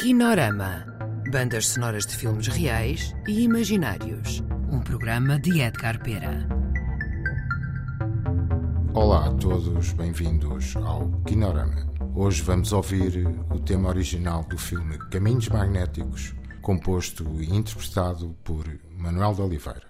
Kinorama. Bandas sonoras de filmes reais e imaginários. Um programa de Edgar Pera. Olá a todos, bem-vindos ao Kinorama. Hoje vamos ouvir o tema original do filme Caminhos Magnéticos, composto e interpretado por Manuel de Oliveira.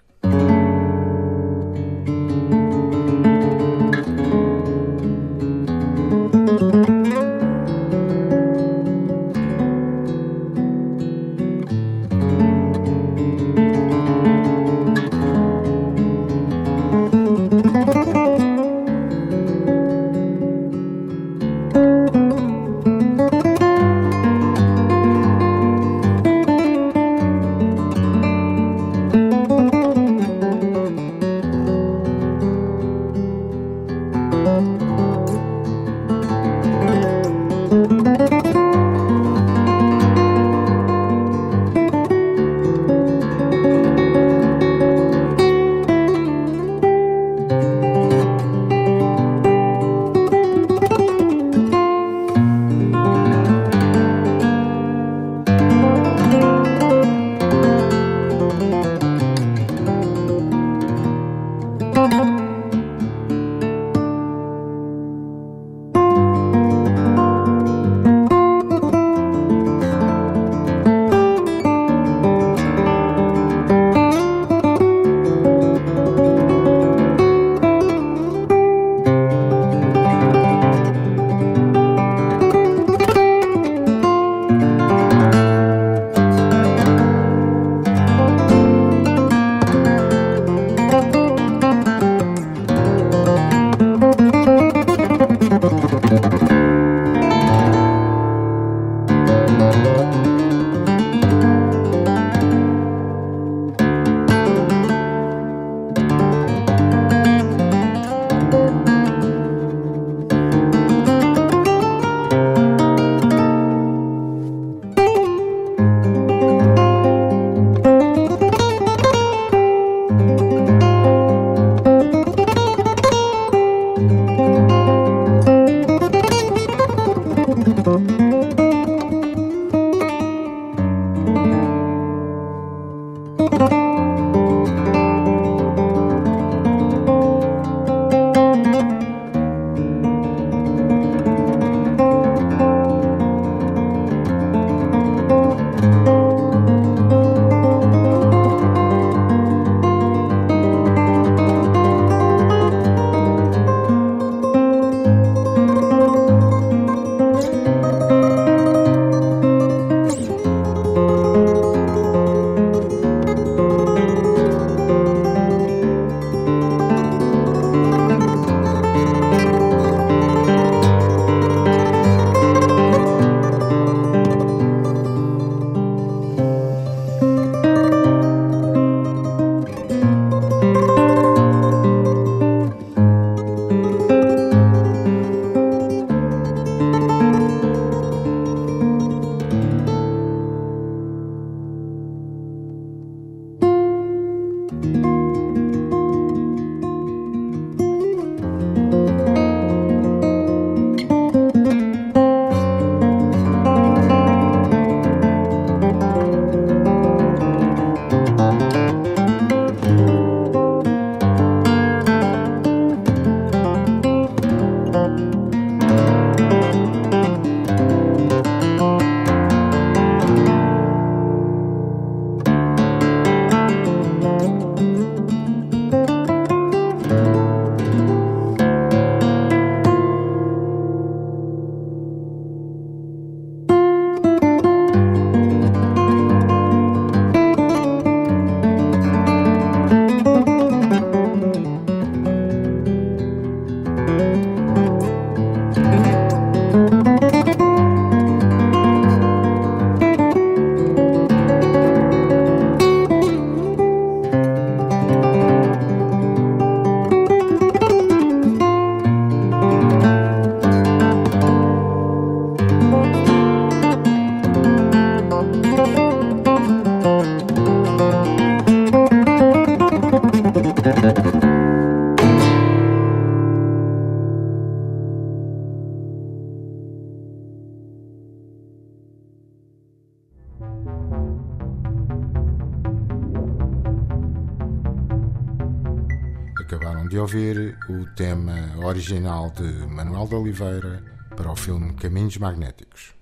Acabaram de ouvir o tema original de Manuel de Oliveira para o filme Caminhos Magnéticos.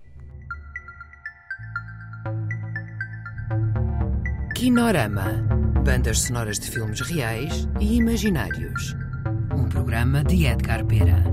Kinorama Bandas sonoras de filmes reais e imaginários. Um programa de Edgar Pera.